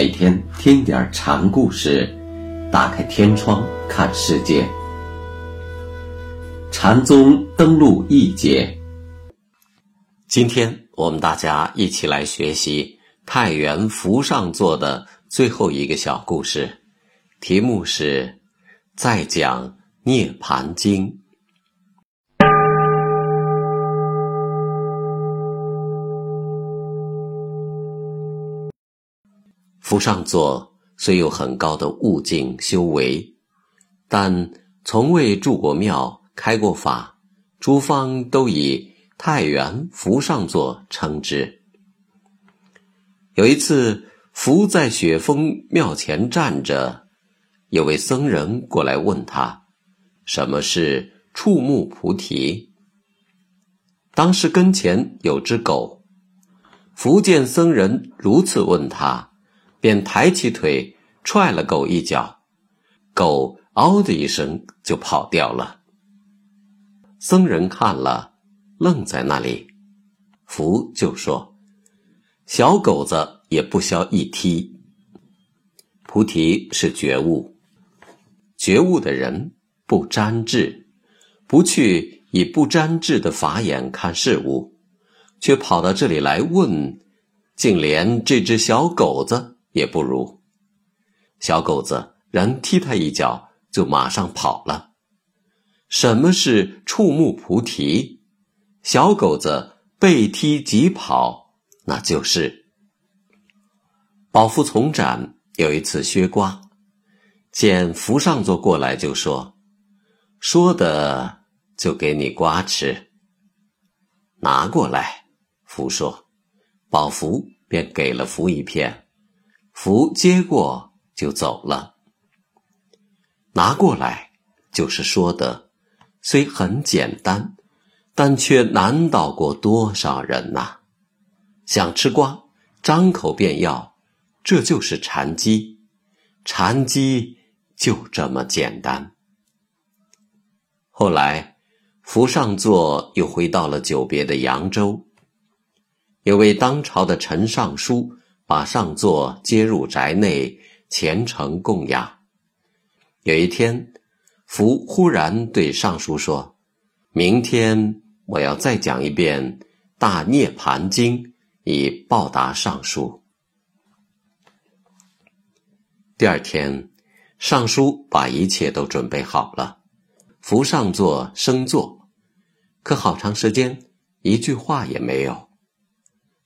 每天听点禅故事，打开天窗看世界。禅宗登陆一节，今天我们大家一起来学习太原福上座的最后一个小故事，题目是“在讲涅盘经”。福上座虽有很高的悟境修为，但从未住过庙、开过法，诸方都以太原福上座称之。有一次，福在雪峰庙前站着，有位僧人过来问他：“什么是触目菩提？”当时跟前有只狗，福见僧人如此问他。便抬起腿踹了狗一脚，狗嗷的一声就跑掉了。僧人看了，愣在那里。福就说：“小狗子也不消一踢。菩提是觉悟，觉悟的人不沾智，不去以不沾智的法眼看事物，却跑到这里来问，竟连这只小狗子。”也不如，小狗子人踢他一脚，就马上跑了。什么是触目菩提？小狗子被踢即跑，那就是。宝福从展有一次削瓜，见福上座过来，就说：“说的就给你瓜吃。”拿过来，福说，宝福便给了福一片。福接过就走了，拿过来就是说的，虽很简单，但却难倒过多少人呐！想吃瓜，张口便要，这就是禅机，禅机就这么简单。后来，福上座又回到了久别的扬州，有位当朝的陈尚书。把上座接入宅内，虔诚供养。有一天，福忽然对尚书说：“明天我要再讲一遍《大涅槃经》，以报答尚书。”第二天，尚书把一切都准备好了，福上座升座，可好长时间一句话也没有。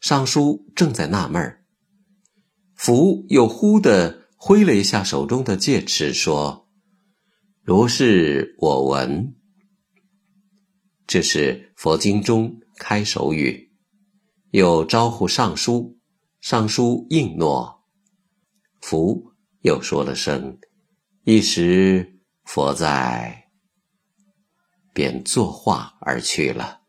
尚书正在纳闷儿。福又忽地挥了一下手中的戒尺，说：“如是我闻。”这是佛经中开首语，又招呼尚书，尚书应诺。福又说了声：“一时佛在。”便作画而去了。